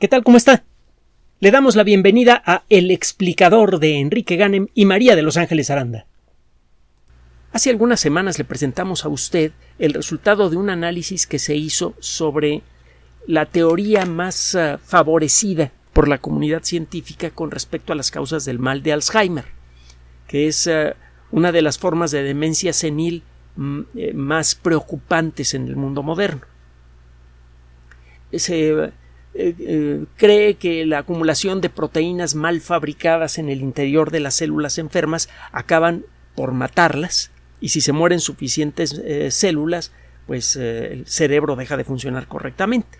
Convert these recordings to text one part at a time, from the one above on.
¿Qué tal? ¿Cómo está? Le damos la bienvenida a El explicador de Enrique Ganem y María de Los Ángeles Aranda. Hace algunas semanas le presentamos a usted el resultado de un análisis que se hizo sobre la teoría más uh, favorecida por la comunidad científica con respecto a las causas del mal de Alzheimer, que es uh, una de las formas de demencia senil mm, eh, más preocupantes en el mundo moderno. Se eh, eh, cree que la acumulación de proteínas mal fabricadas en el interior de las células enfermas acaban por matarlas y si se mueren suficientes eh, células pues el cerebro deja de funcionar correctamente.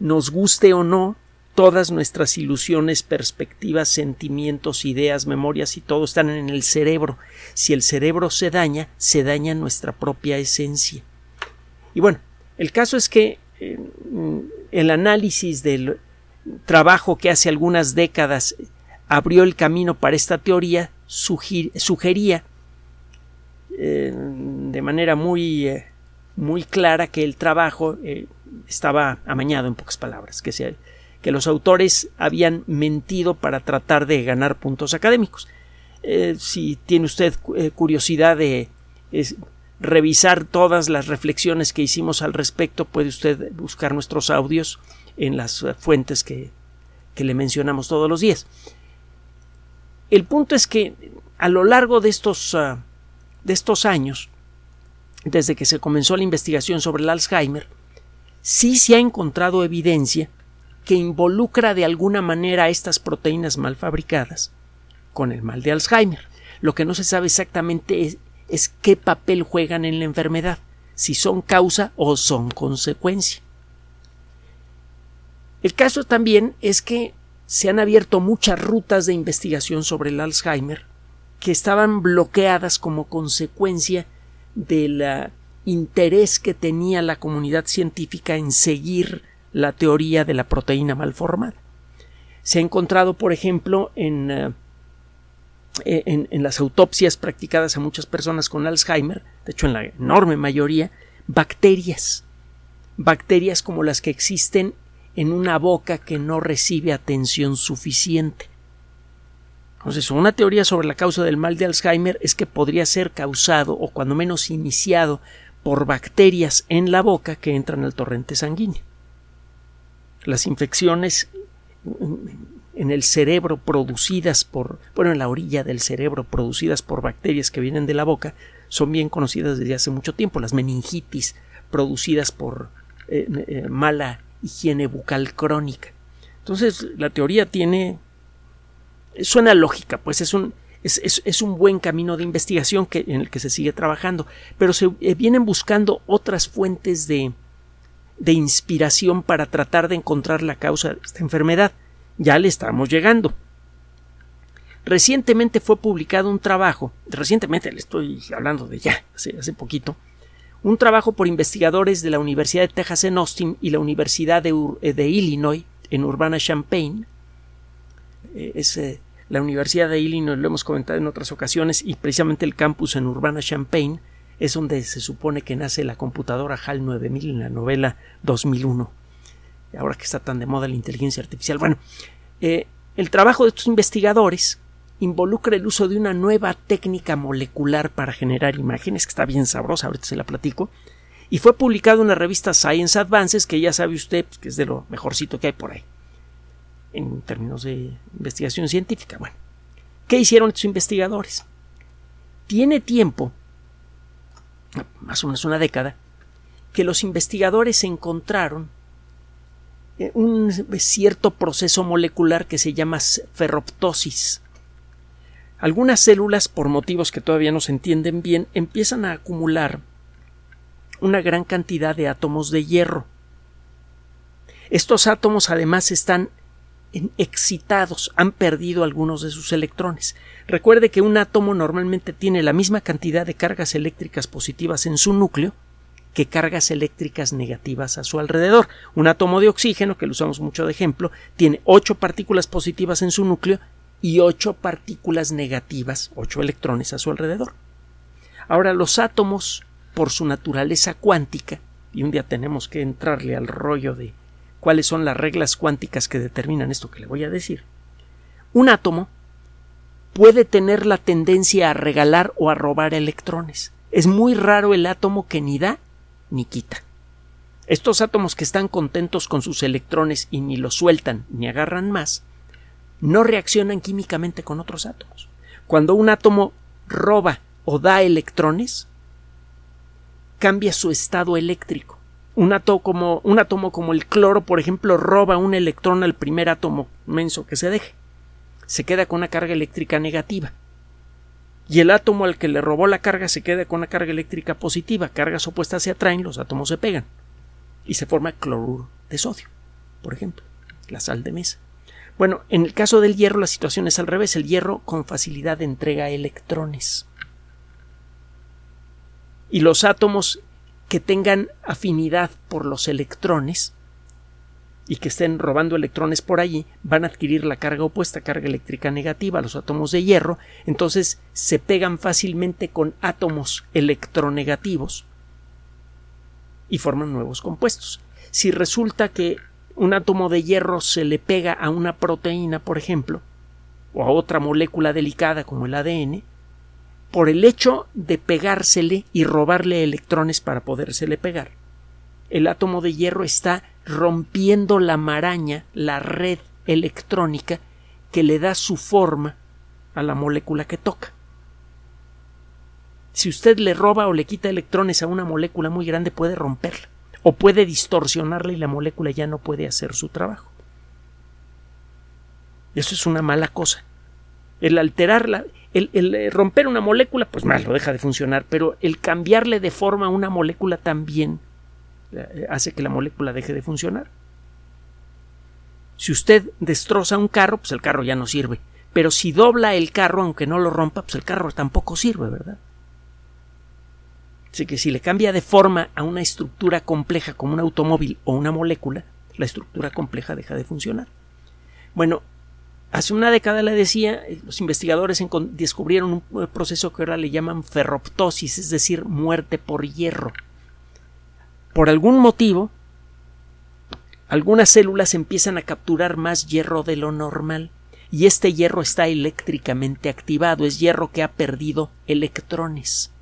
Nos guste o no, todas nuestras ilusiones, perspectivas, sentimientos, ideas, memorias y todo están en el cerebro. Si el cerebro se daña, se daña nuestra propia esencia. Y bueno, el caso es que el análisis del trabajo que hace algunas décadas abrió el camino para esta teoría sugería eh, de manera muy, eh, muy clara que el trabajo eh, estaba amañado en pocas palabras, que, que los autores habían mentido para tratar de ganar puntos académicos. si tiene usted curiosidad de revisar todas las reflexiones que hicimos al respecto, puede usted buscar nuestros audios en las eh, fuentes que, le mencionamos todos los días. El punto es que a lo largo de estos, ah, de estos años, desde que se comenzó la investigación sobre el Alzheimer, sí se ha encontrado evidencia que involucra de alguna manera estas proteínas mal fabricadas con el mal de Alzheimer. Lo que no se sabe exactamente es es qué papel juegan en la enfermedad, si son causa o son consecuencia. El caso también es que se han abierto muchas rutas de investigación sobre el Alzheimer que estaban bloqueadas como consecuencia del interés que tenía la comunidad científica en seguir la teoría de la proteína malformada. Se ha encontrado, por ejemplo, en eh, en, las autopsias practicadas a muchas personas con Alzheimer, de hecho en la enorme mayoría, bacterias, bacterias como las que existen en una boca que no recibe atención suficiente. Entonces, una teoría sobre la causa del mal de Alzheimer es que podría ser causado o cuando menos iniciado por bacterias en la boca que entran al torrente sanguíneo. Las infecciones en el cerebro producidas por, bueno, en la orilla del cerebro producidas por bacterias que vienen de la boca son bien conocidas desde hace mucho tiempo, las meningitis producidas por eh, eh, mala higiene bucal crónica. Entonces, la teoría tiene suena lógica, pues es un es, es, un buen camino de investigación que, en el que se sigue trabajando, pero se eh, vienen buscando otras fuentes de, de inspiración para tratar de encontrar la causa de esta enfermedad ya le estamos llegando. Recientemente fue publicado un trabajo, recientemente le estoy hablando de ya, hace, hace poquito, un trabajo por investigadores de la Universidad de Texas en Austin y la Universidad de, eh, Illinois en Urbana-Champaign. Eh, es eh, la Universidad de Illinois, lo hemos comentado en otras ocasiones, y precisamente el campus en Urbana-Champaign es donde se supone que nace la computadora HAL 9000 en la novela 2001 ahora que está tan de moda la inteligencia artificial. Bueno, eh, el trabajo de estos investigadores involucra el uso de una nueva técnica molecular para generar imágenes, que está bien sabrosa, ahorita se la platico, y fue publicado en la revista Science Advances, que ya sabe usted pues, que es de lo mejorcito que hay por ahí, en términos de investigación científica. Bueno, ¿qué hicieron estos investigadores? Tiene tiempo, más o menos una década, que los investigadores encontraron un cierto proceso molecular que se llama ferroptosis. Algunas células, por motivos que todavía no se entienden bien, empiezan a acumular una gran cantidad de átomos de hierro. Estos átomos además están excitados, han perdido algunos de sus electrones. Recuerde que un átomo normalmente tiene la misma cantidad de cargas eléctricas positivas en su núcleo que cargas eléctricas negativas a su alrededor. Un átomo de oxígeno, que lo usamos mucho de ejemplo, tiene ocho partículas positivas en su núcleo y ocho partículas negativas, ocho electrones a su alrededor. Ahora, los átomos, por su naturaleza cuántica, y un día tenemos que entrarle al rollo de cuáles son las reglas cuánticas que determinan esto que le voy a decir, un átomo puede tener la tendencia a regalar o a robar electrones. Es muy raro el átomo que ni da ni quita. Estos átomos que están contentos con sus electrones y ni los sueltan ni agarran más, no reaccionan químicamente con otros átomos. Cuando un átomo roba o da electrones, cambia su estado eléctrico. Un átomo, como, el cloro, por ejemplo, roba un electrón al primer átomo menso que se deje. Se queda con una carga eléctrica negativa. Y el átomo al que le robó la carga se queda con una carga eléctrica positiva. Cargas opuestas se atraen, los átomos se pegan. Y se forma cloruro de sodio, por ejemplo, la sal de mesa. Bueno, en el caso del hierro la situación es al revés. El hierro con facilidad entrega electrones. Y los átomos que tengan afinidad por los electrones y que estén robando electrones por allí van a adquirir la carga opuesta, carga eléctrica negativa, los átomos de hierro, entonces se pegan fácilmente con átomos electronegativos y forman nuevos compuestos. Si resulta que un átomo de hierro se le pega a una proteína, por ejemplo, o a otra molécula delicada como el ADN, por el hecho de pegársele y robarle electrones para podérsele pegar, el átomo de hierro está rompiendo la maraña, la red electrónica que le da su forma a la molécula que toca. Si usted le roba o le quita electrones a una molécula muy grande, puede romperla o puede distorsionarla y la molécula ya no puede hacer su trabajo. Eso es una mala cosa. El alterarla, el, eh, romper una molécula, pues mal, lo deja de funcionar, pero el cambiarle de forma a una molécula también hace que la molécula deje de funcionar. Si usted destroza un carro, pues el carro ya no sirve. Pero si dobla el carro, aunque no lo rompa, pues el carro tampoco sirve, ¿verdad? Así que si le cambia de forma a una estructura compleja como un automóvil o una molécula, la estructura compleja deja de funcionar. Bueno, hace una década le decía, eh, los investigadores descubrieron un proceso que ahora le llaman ferroptosis, es decir, muerte por hierro. Por algún motivo, algunas células empiezan a capturar más hierro de lo normal y este hierro está eléctricamente activado, es hierro que ha perdido electrones.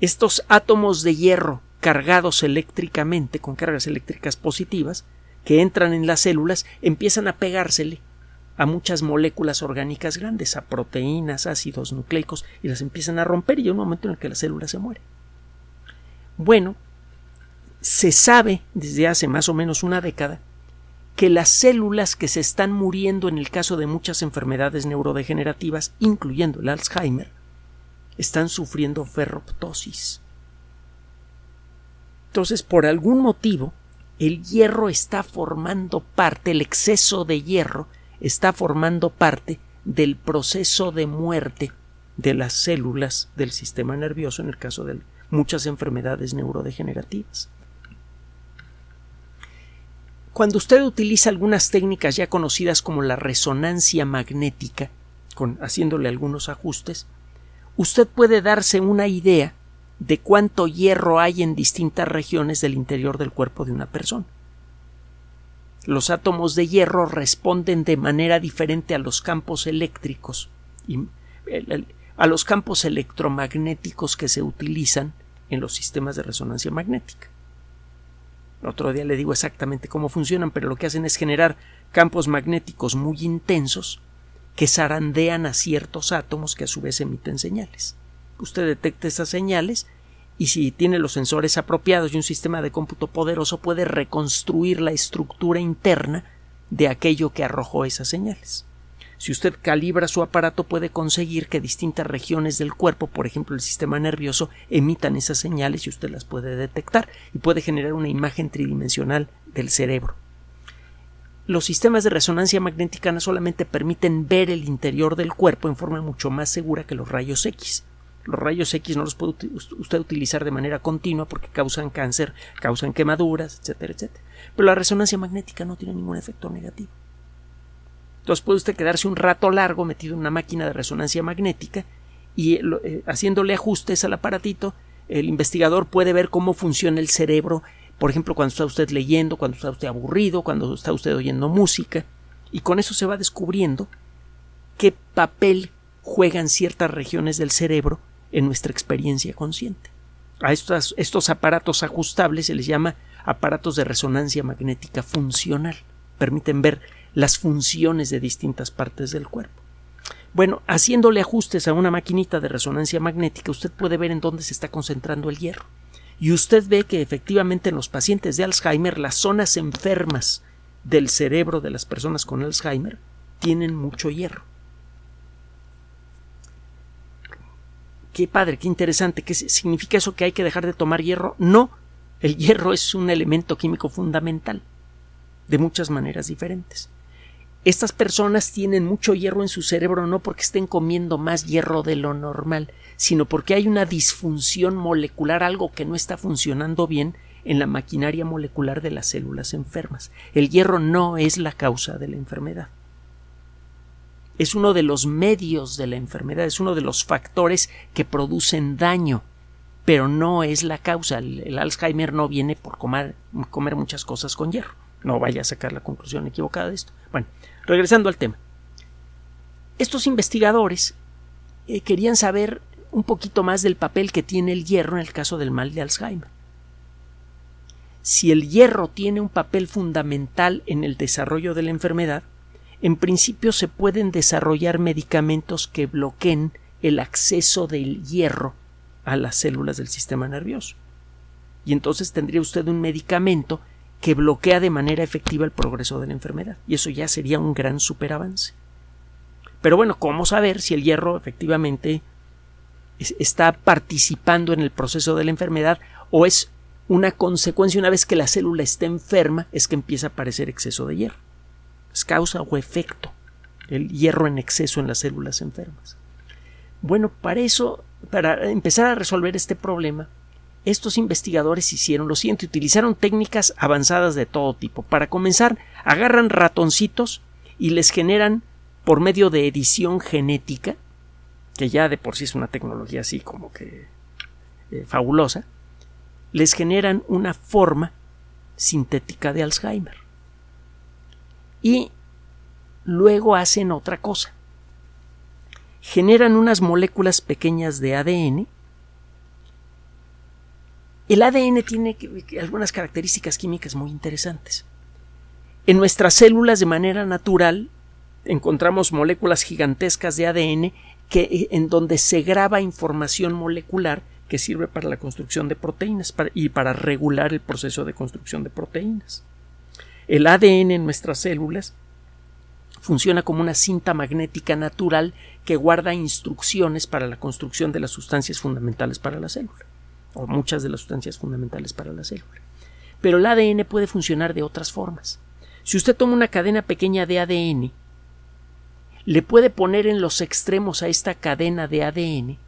Estos átomos de hierro cargados eléctricamente con cargas eléctricas positivas que entran en las células empiezan a pegársele a muchas moléculas orgánicas grandes, a proteínas, ácidos nucleicos, y las empiezan a romper y hay un momento en el que la célula se muere. Bueno, se sabe desde hace más o menos una década que las células que se están muriendo en el caso de muchas enfermedades neurodegenerativas, incluyendo el Alzheimer, están sufriendo ferroptosis. Entonces, por algún motivo, el hierro está formando parte, el exceso de hierro está formando parte del proceso de muerte de las células del sistema nervioso en el caso de muchas enfermedades neurodegenerativas. Cuando usted utiliza algunas técnicas ya conocidas como la resonancia magnética, con, haciéndole algunos ajustes, usted puede darse una idea de cuánto hierro hay en distintas regiones del interior del cuerpo de una persona. Los átomos de hierro responden de manera diferente a los campos eléctricos y a los campos electromagnéticos que se utilizan en los sistemas de resonancia magnética. otro día le digo exactamente cómo funcionan, pero lo que hacen es generar campos magnéticos muy intensos que zarandean a ciertos átomos que a su vez emiten señales. Usted detecta esas señales y si tiene los sensores apropiados y un sistema de cómputo poderoso puede reconstruir la estructura interna de aquello que arrojó esas señales. Si usted calibra su aparato puede conseguir que distintas regiones del cuerpo, por ejemplo el sistema nervioso, emitan esas señales y usted las puede detectar y puede generar una imagen tridimensional del cerebro los sistemas de resonancia magnética no solamente permiten ver el interior del cuerpo en forma mucho más segura que los rayos X. Los rayos X no los puede usted utilizar de manera continua porque causan cáncer, causan quemaduras, etcétera, etcétera. Pero la resonancia magnética no tiene ningún efecto negativo. Entonces puede usted quedarse un rato largo metido en una máquina de resonancia magnética y eh, haciéndole ajustes al aparatito, el investigador puede ver cómo funciona el cerebro por ejemplo, cuando está usted leyendo, cuando está usted aburrido, cuando está usted oyendo música, y con eso se va descubriendo qué papel juegan ciertas regiones del cerebro en nuestra experiencia consciente. A estos aparatos ajustables se les llama aparatos de resonancia magnética funcional. Permiten ver las funciones de distintas partes del cuerpo. Bueno, haciéndole ajustes a una maquinita de resonancia magnética, usted puede ver en dónde se está concentrando el hierro. Y usted ve que efectivamente en los pacientes de Alzheimer las zonas enfermas del cerebro de las personas con Alzheimer tienen mucho hierro. Qué padre, qué interesante. ¿Qué significa eso que hay que dejar de tomar hierro? No, el hierro es un elemento químico fundamental, de muchas maneras diferentes. Estas personas tienen mucho hierro en su cerebro no porque estén comiendo más hierro de lo normal, sino porque hay una disfunción molecular, algo que no está funcionando bien en la maquinaria molecular de las células enfermas. El hierro no es la causa de la enfermedad. Es uno de los medios de la enfermedad, es uno de los factores que producen daño, pero no es la causa. El, Alzheimer no viene por comer, muchas cosas con hierro. No vaya a sacar la conclusión equivocada de esto. Bueno, regresando al tema. Estos investigadores eh, querían saber un poquito más del papel que tiene el hierro en el caso del mal de Alzheimer. Si el hierro tiene un papel fundamental en el desarrollo de la enfermedad, en principio se pueden desarrollar medicamentos que bloqueen el acceso del hierro a las células del sistema nervioso. Y entonces tendría usted un medicamento que bloquea de manera efectiva el progreso de la enfermedad. Y eso ya sería un gran superavance. Pero bueno, ¿cómo saber si el hierro efectivamente está participando en el proceso de la enfermedad o es una consecuencia una vez que la célula está enferma es que empieza a aparecer exceso de hierro. Es causa o efecto el hierro en exceso en las células enfermas. Bueno, para eso, para empezar a resolver este problema, estos investigadores hicieron lo siguiente, utilizaron técnicas avanzadas de todo tipo. Para comenzar, agarran ratoncitos y les generan, por medio de edición genética, que ya de por sí es una tecnología así como que eh, fabulosa, les generan una forma sintética de Alzheimer. Y luego hacen otra cosa. Generan unas moléculas pequeñas de ADN. El ADN tiene algunas características químicas muy interesantes. En nuestras células de manera natural encontramos moléculas gigantescas de ADN que, en donde se graba información molecular que sirve para la construcción de proteínas y para regular el proceso de construcción de proteínas. El ADN en nuestras células funciona como una cinta magnética natural que guarda instrucciones para la construcción de las sustancias fundamentales para la célula, o muchas de las sustancias fundamentales para la célula. Pero el ADN puede funcionar de otras formas. Si usted toma una cadena pequeña de ADN, le puede poner en los extremos a esta cadena de ADN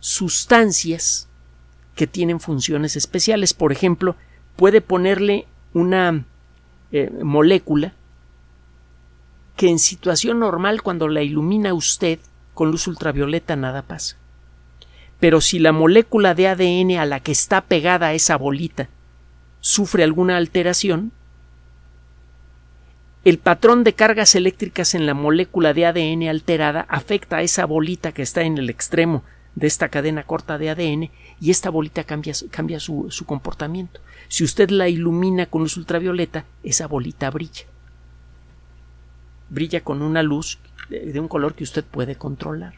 sustancias que tienen funciones especiales. Por ejemplo, puede ponerle una eh, molécula que en situación normal cuando la ilumina usted con luz ultravioleta nada pasa. Pero si la molécula de ADN a la que está pegada esa bolita sufre alguna alteración, el patrón de cargas eléctricas en la molécula de ADN alterada afecta a esa bolita que está en el extremo de esta cadena corta de ADN y esta bolita cambia, su comportamiento. Si usted la ilumina con luz ultravioleta, esa bolita brilla. Brilla con una luz de, un color que usted puede controlar.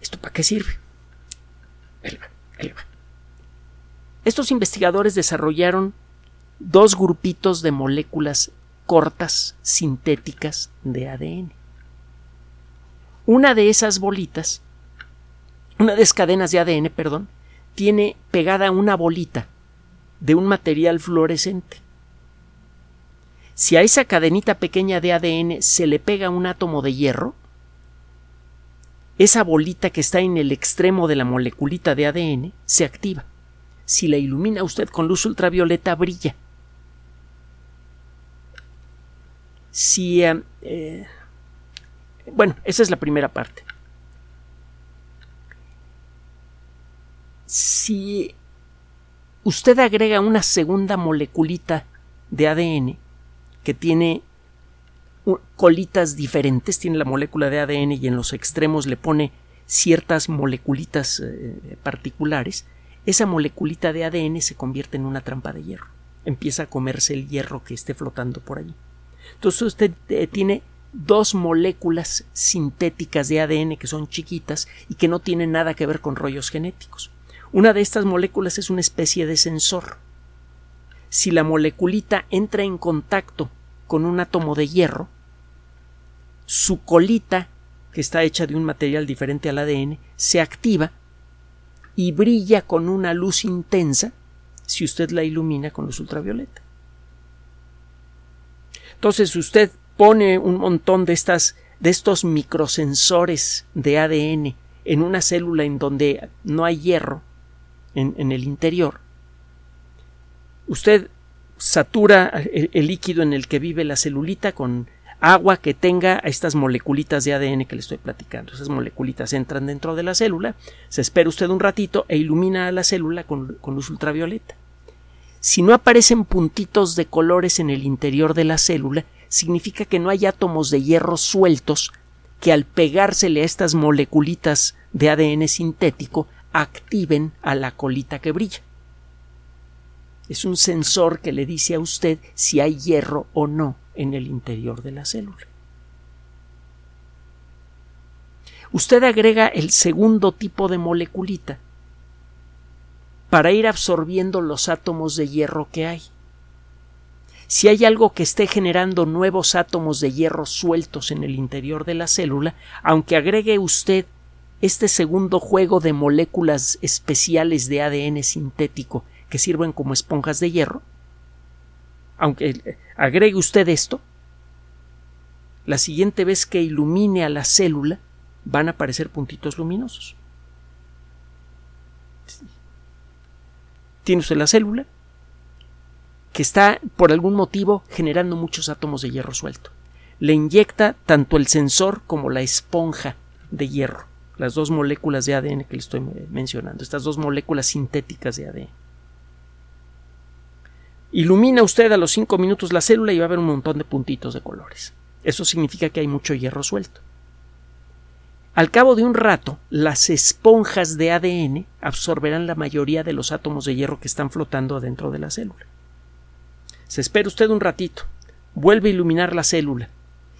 ¿Esto para qué sirve? Estos investigadores desarrollaron dos grupitos de moléculas cortas sintéticas de ADN. Una de esas bolitas, una de esas cadenas de ADN, perdón, tiene pegada una bolita de un material fluorescente. Si a esa cadenita pequeña de ADN se le pega un átomo de hierro, esa bolita que está en el extremo de la moleculita de ADN se activa. Si la ilumina usted con luz ultravioleta, brilla. Si eh, eh, bueno, esa es la primera parte. si usted agrega una segunda moleculita de ADN que tiene colitas diferentes, tiene la molécula de ADN y en los extremos le pone ciertas moleculitas eh, particulares, esa moleculita de ADN se convierte en una trampa de hierro. Empieza a comerse el hierro que esté flotando por allí. Entonces usted eh, tiene dos moléculas sintéticas de ADN que son chiquitas y que no tienen nada que ver con rollos genéticos. Una de estas moléculas es una especie de sensor. Si la moleculita entra en contacto con un átomo de hierro, su colita, que está hecha de un material diferente al ADN, se activa y brilla con una luz intensa si usted la ilumina con luz ultravioleta. Entonces usted pone un montón de estas de estos microsensores de ADN en una célula en donde no hay hierro en, en el interior. Usted satura el, líquido en el que vive la celulita con agua que tenga estas moleculitas de ADN que le estoy platicando. Esas moleculitas entran dentro de la célula, se espera usted un ratito e ilumina a la célula con, con luz ultravioleta. Si no aparecen puntitos de colores en el interior de la célula, significa que no hay átomos de hierro sueltos que al pegársele a estas moleculitas de ADN sintético activen a la colita que brilla es un sensor que le dice a usted si hay hierro o no en el interior de la célula. Usted agrega el segundo tipo de moleculita para ir absorbiendo los átomos de hierro que hay. Si hay algo que esté generando nuevos átomos de hierro sueltos en el interior de la célula, aunque agregue usted este segundo juego de moléculas especiales de ADN sintético que sirven como esponjas de hierro, aunque agregue usted esto, la siguiente vez que ilumine a la célula van a aparecer puntitos luminosos. Tiene usted la célula que está por algún motivo generando muchos átomos de hierro suelto. Le inyecta tanto el sensor como la esponja de hierro, las dos moléculas de ADN que le estoy mencionando, estas dos moléculas sintéticas de ADN. Ilumina usted a los 5 minutos la célula y va a ver un montón de puntitos de colores. Eso significa que hay mucho hierro suelto. Al cabo de un rato, las esponjas de ADN absorberán la mayoría de los átomos de hierro que están flotando adentro de la célula. Se espera usted un ratito, vuelve a iluminar la célula.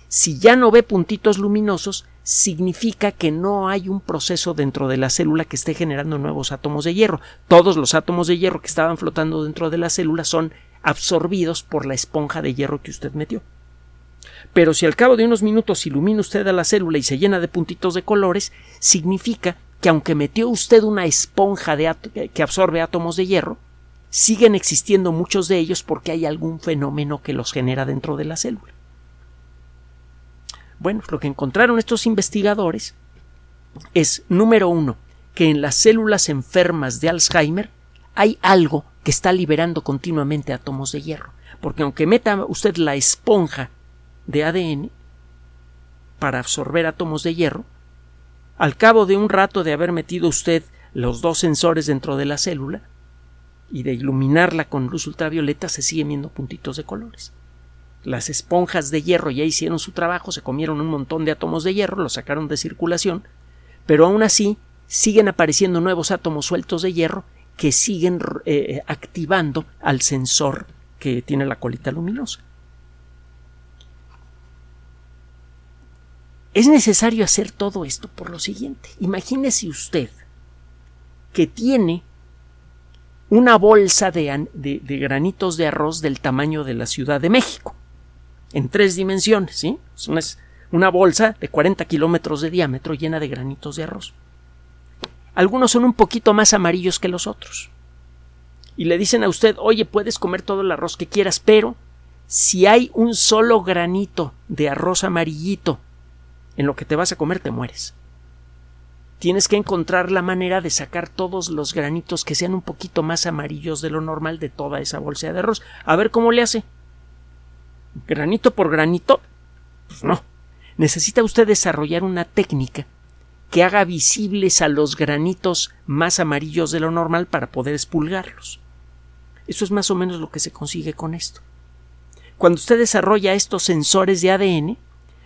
Si ya no ve puntitos luminosos, significa que no hay un proceso dentro de la célula que esté generando nuevos átomos de hierro. Todos los átomos de hierro que estaban flotando dentro de la célula son absorbidos por la esponja de hierro que usted metió. Pero si al cabo de unos minutos ilumina usted a la célula y se llena de puntitos de colores, significa que aunque metió usted una esponja de que absorbe átomos de hierro, siguen existiendo muchos de ellos porque hay algún fenómeno que los genera dentro de la célula. Bueno, lo que encontraron estos investigadores es, número uno, que en las células enfermas de Alzheimer hay algo que está liberando continuamente átomos de hierro. Porque aunque meta usted la esponja de ADN para absorber átomos de hierro, al cabo de un rato de haber metido usted los dos sensores dentro de la célula y de iluminarla con luz ultravioleta, se siguen viendo puntitos de colores. Las esponjas de hierro ya hicieron su trabajo, se comieron un montón de átomos de hierro, los sacaron de circulación, pero aún así siguen apareciendo nuevos átomos sueltos de hierro que siguen eh, activando al sensor que tiene la colita luminosa. Es necesario hacer todo esto por lo siguiente. Imagínese usted que tiene una bolsa de, granitos de arroz del tamaño de la Ciudad de México en tres dimensiones, ¿sí? Es una, bolsa de 40 kilómetros de diámetro llena de granitos de arroz. Algunos son un poquito más amarillos que los otros. Y le dicen a usted, oye, puedes comer todo el arroz que quieras, pero si hay un solo granito de arroz amarillito en lo que te vas a comer, te mueres. Tienes que encontrar la manera de sacar todos los granitos que sean un poquito más amarillos de lo normal de toda esa bolsa de arroz. A ver cómo le hace granito por granito, pues no. Necesita usted desarrollar una técnica que haga visibles a los granitos más amarillos de lo normal para poder expulgarlos. Eso es más o menos lo que se consigue con esto. Cuando usted desarrolla estos sensores de ADN,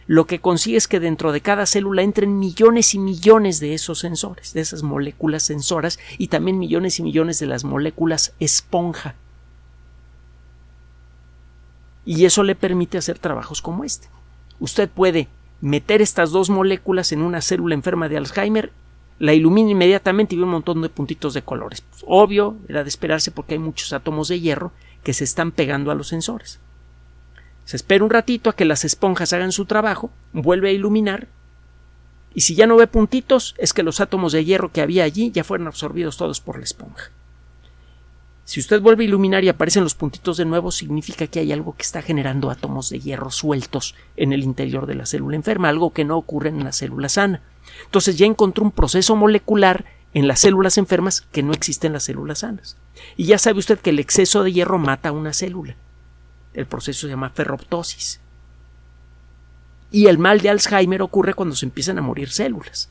lo que consigue es que dentro de cada célula entren millones y millones de esos sensores, de esas moléculas sensoras y también millones y millones de las moléculas esponja. Y eso le permite hacer trabajos como este. Usted puede meter estas dos moléculas en una célula enferma de Alzheimer, la ilumina inmediatamente y ve un montón de puntitos de colores. Pues, obvio, era de esperarse porque hay muchos átomos de hierro que se están pegando a los sensores. Se espera un ratito a que las esponjas hagan su trabajo, vuelve a iluminar, y si ya no ve puntitos, es que los átomos de hierro que había allí ya fueron absorbidos todos por la esponja. Si usted vuelve a iluminar y aparecen los puntitos de nuevo, significa que hay algo que está generando átomos de hierro sueltos en el interior de la célula enferma, algo que no ocurre en la célula sana. Entonces ya encontró un proceso molecular en las células enfermas que no existe en las células sanas. Y ya sabe usted que el exceso de hierro mata a una célula. El proceso se llama ferroptosis. Y el mal de Alzheimer ocurre cuando se empiezan a morir células.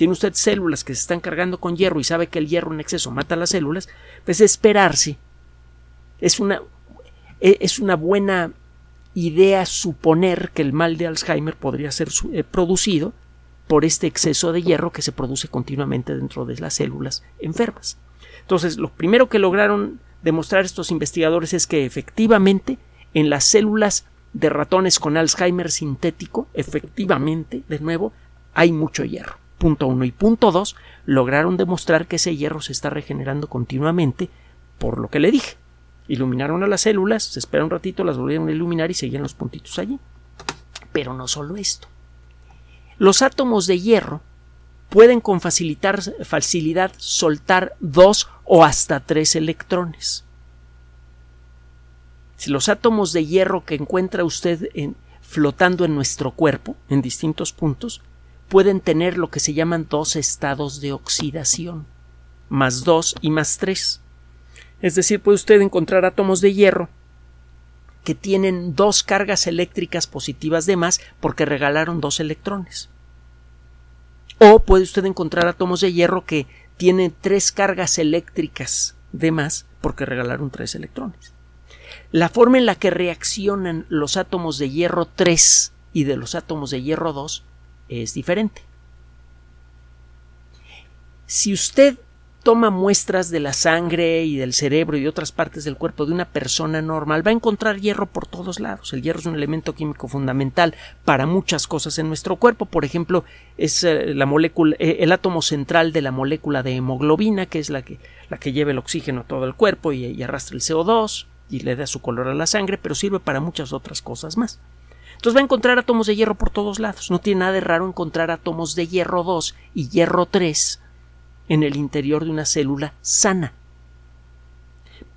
Tiene usted células que se están cargando con hierro y sabe que el hierro en exceso mata las células, pues esperarse. Es una, e, es una buena idea suponer que el mal de Alzheimer podría ser eh, producido por este exceso de hierro que se produce continuamente dentro de las células enfermas. Entonces, lo primero que lograron demostrar estos investigadores es que efectivamente en las células de ratones con Alzheimer sintético, efectivamente, de nuevo, hay mucho hierro. Punto uno. Y punto dos, lograron demostrar que ese hierro se está regenerando continuamente por lo que le dije. Iluminaron a las células, se espera un ratito, las volvieron a iluminar y seguían los puntitos allí. Pero no solo esto. Los átomos de hierro pueden con facilidad soltar dos o hasta tres electrones. Si los átomos de hierro que encuentra usted flotando en nuestro cuerpo, en distintos puntos, pueden tener lo que se llaman dos estados de oxidación, más dos y más tres. Es decir, puede usted encontrar átomos de hierro que tienen dos cargas eléctricas positivas de más porque regalaron dos electrones. O puede usted encontrar átomos de hierro que tienen tres cargas eléctricas de más porque regalaron tres electrones. La forma en la que reaccionan los átomos de hierro 3 y de los átomos de hierro 2 es diferente. Si usted toma muestras de la sangre y del cerebro y de otras partes del cuerpo de una persona normal, va a encontrar hierro por todos lados. El hierro es un elemento químico fundamental para muchas cosas en nuestro cuerpo. Por ejemplo, es eh, la molécula, eh, el átomo central de la molécula de hemoglobina, que es la que, la que lleva el oxígeno a todo el cuerpo y, y arrastra el CO2 y le da su color a la sangre, pero sirve para muchas otras cosas más. Entonces va a encontrar átomos de hierro por todos lados. No tiene nada de raro encontrar átomos de hierro 2 y hierro 3 en el interior de una célula sana.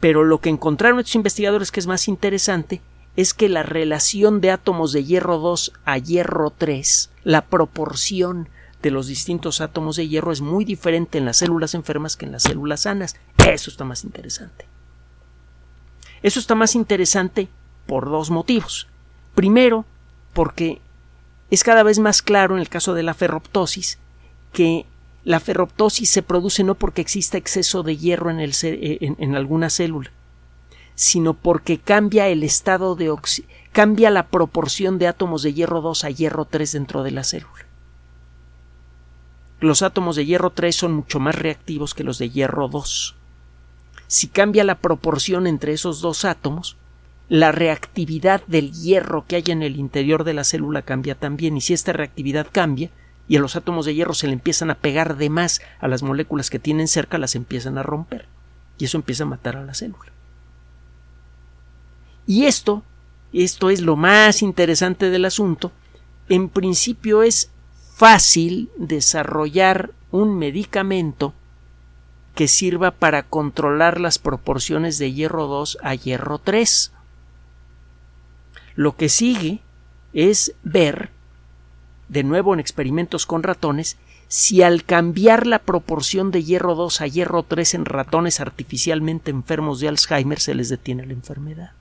Pero lo que encontraron estos investigadores que es más interesante es que la relación de átomos de hierro 2 a hierro 3, la proporción de los distintos átomos de hierro es muy diferente en las células enfermas que en las células sanas. Eso está más interesante. Eso está más interesante por dos motivos. Primero, porque es cada vez más claro en el caso de la ferroptosis que la ferroptosis se produce no porque exista exceso de hierro en, eh, alguna célula, sino porque cambia el estado de cambia la proporción de átomos de hierro 2 a hierro 3 dentro de la célula. Los átomos de hierro 3 son mucho más reactivos que los de hierro 2 si cambia la proporción entre esos dos átomos, la reactividad del hierro que hay en el interior de la célula cambia también, y si esta reactividad cambia, y a los átomos de hierro se le empiezan a pegar de más a las moléculas que tienen cerca, las empiezan a romper, y eso empieza a matar a la célula. Y esto, esto es lo más interesante del asunto, en principio es fácil desarrollar un medicamento que sirva para controlar las proporciones de hierro 2 a hierro 3. Lo que sigue es ver, de nuevo en experimentos con ratones, si al cambiar la proporción de hierro 2 a hierro 3 en ratones artificialmente enfermos de Alzheimer se les detiene la enfermedad.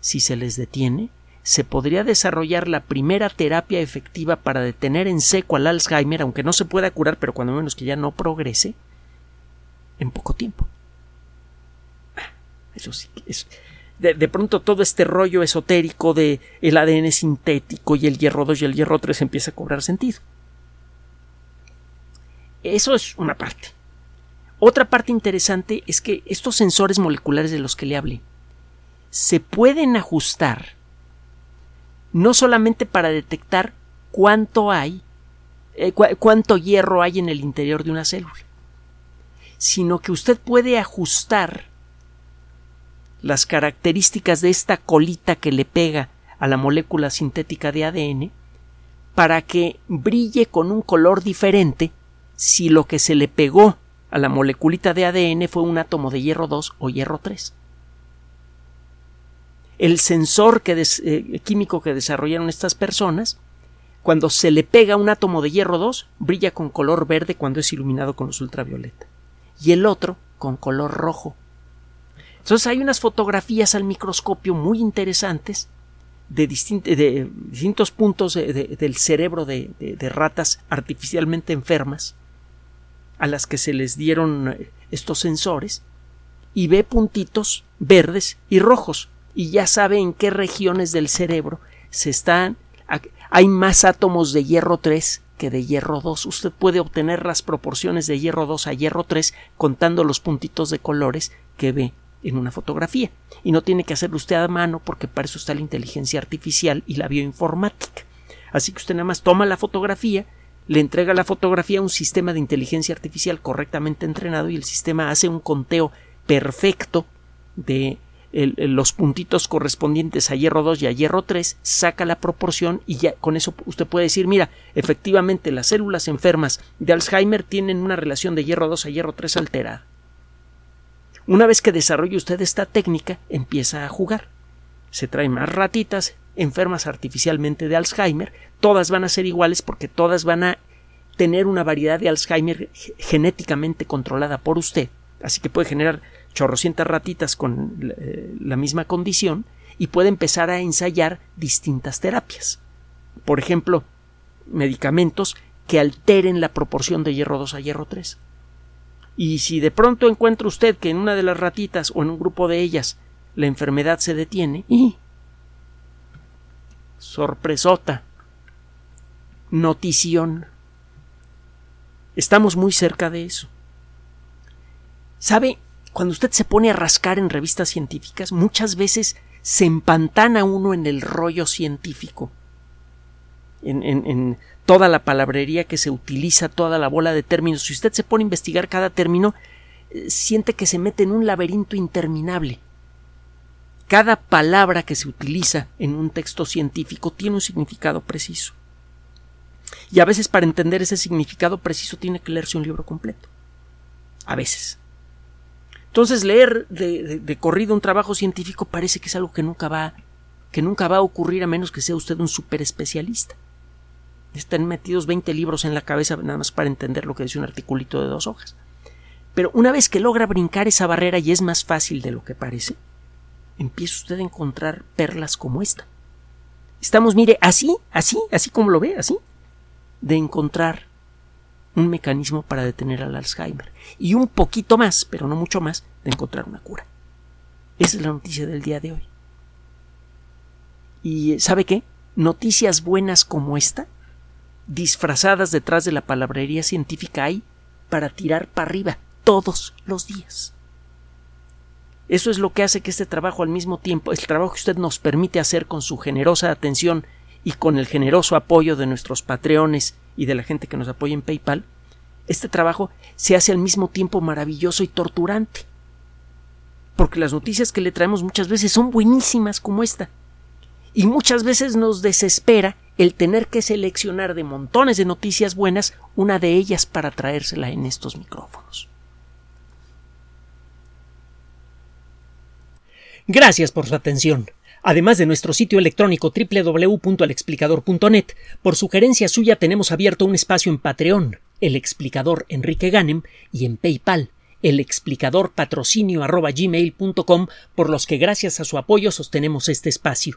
Si se les detiene, se podría desarrollar la primera terapia efectiva para detener en seco al Alzheimer, aunque no se pueda curar, pero cuando menos que ya no progrese, en poco tiempo. Eso sí, es, de, de, pronto todo este rollo esotérico de el ADN sintético y el hierro 2 y el hierro 3 empieza a cobrar sentido. Eso es una parte. Otra parte interesante es que estos sensores moleculares de los que le hablé se pueden ajustar no solamente para detectar cuánto hay, eh, cu cuánto hierro hay en el interior de una célula, sino que usted puede ajustar las características de esta colita que le pega a la molécula sintética de ADN para que brille con un color diferente si lo que se le pegó a la moleculita de ADN fue un átomo de hierro 2 o hierro 3 el sensor eh, químico que desarrollaron estas personas, cuando se le pega un átomo de hierro 2, brilla con color verde cuando es iluminado con luz ultravioleta, y el otro con color rojo. Entonces hay unas fotografías al microscopio muy interesantes de, distintos puntos del cerebro de, ratas artificialmente enfermas a las que se les dieron eh, estos sensores y ve puntitos verdes y rojos y ya sabe en qué regiones del cerebro se están hay más átomos de hierro 3 que de hierro 2. Usted puede obtener las proporciones de hierro 2 a hierro 3 contando los puntitos de colores que ve en una fotografía. Y no tiene que hacerlo usted a mano porque para eso está la inteligencia artificial y la bioinformática. Así que usted nada más toma la fotografía, le entrega la fotografía a un sistema de inteligencia artificial correctamente entrenado y el sistema hace un conteo perfecto de los puntitos correspondientes a hierro 2 y a hierro 3, saca la proporción y ya con eso usted puede decir, mira, efectivamente las células enfermas de Alzheimer tienen una relación de hierro 2 a hierro 3 alterada. Una vez que desarrolle usted esta técnica, empieza a jugar. Se trae más ratitas enfermas artificialmente de Alzheimer, todas van a ser iguales porque todas van a tener una variedad de Alzheimer genéticamente controlada por usted, así que puede generar chorrocientas ratitas con eh, la misma condición y puede empezar a ensayar distintas terapias. Por ejemplo, medicamentos que alteren la proporción de hierro 2 a hierro 3. Y si de pronto encuentra usted que en una de las ratitas o en un grupo de ellas la enfermedad se detiene, y sorpresota, notición. Estamos muy cerca de eso. ¿Sabe? cuando usted se pone a rascar en revistas científicas, muchas veces se empantana uno en el rollo científico, en, toda la palabrería que se utiliza, toda la bola de términos. Si usted se pone a investigar cada término, eh, siente que se mete en un laberinto interminable. Cada palabra que se utiliza en un texto científico tiene un significado preciso. Y a veces para entender ese significado preciso tiene que leerse un libro completo. A veces. Entonces leer de, corrido un trabajo científico parece que es algo que nunca va que nunca va a ocurrir a menos que sea usted un super especialista. Están metidos 20 libros en la cabeza nada más para entender lo que dice un articulito de dos hojas. Pero una vez que logra brincar esa barrera y es más fácil de lo que parece, empieza usted a encontrar perlas como esta. Estamos, mire, así, así, así como lo ve, así, de encontrar un mecanismo para detener al Alzheimer y un poquito más, pero no mucho más, de encontrar una cura. Esa es la noticia del día de hoy. ¿Y sabe qué? Noticias buenas como esta, disfrazadas detrás de la palabrería científica hay para tirar para arriba todos los días. Eso es lo que hace que este trabajo al mismo tiempo, el trabajo que usted nos permite hacer con su generosa atención y con el generoso apoyo de nuestros patreones y de la gente que nos apoya en PayPal, este trabajo se hace al mismo tiempo maravilloso y torturante. Porque las noticias que le traemos muchas veces son buenísimas como esta. Y muchas veces nos desespera el tener que seleccionar de montones de noticias buenas una de ellas para traérsela en estos micrófonos. Gracias por su atención. Además de nuestro sitio electrónico www.alexplicador.net, por sugerencia suya tenemos abierto un espacio en Patreon, el explicador Enrique Ganem, y en PayPal, el explicador patrocinio por los que gracias a su apoyo sostenemos este espacio.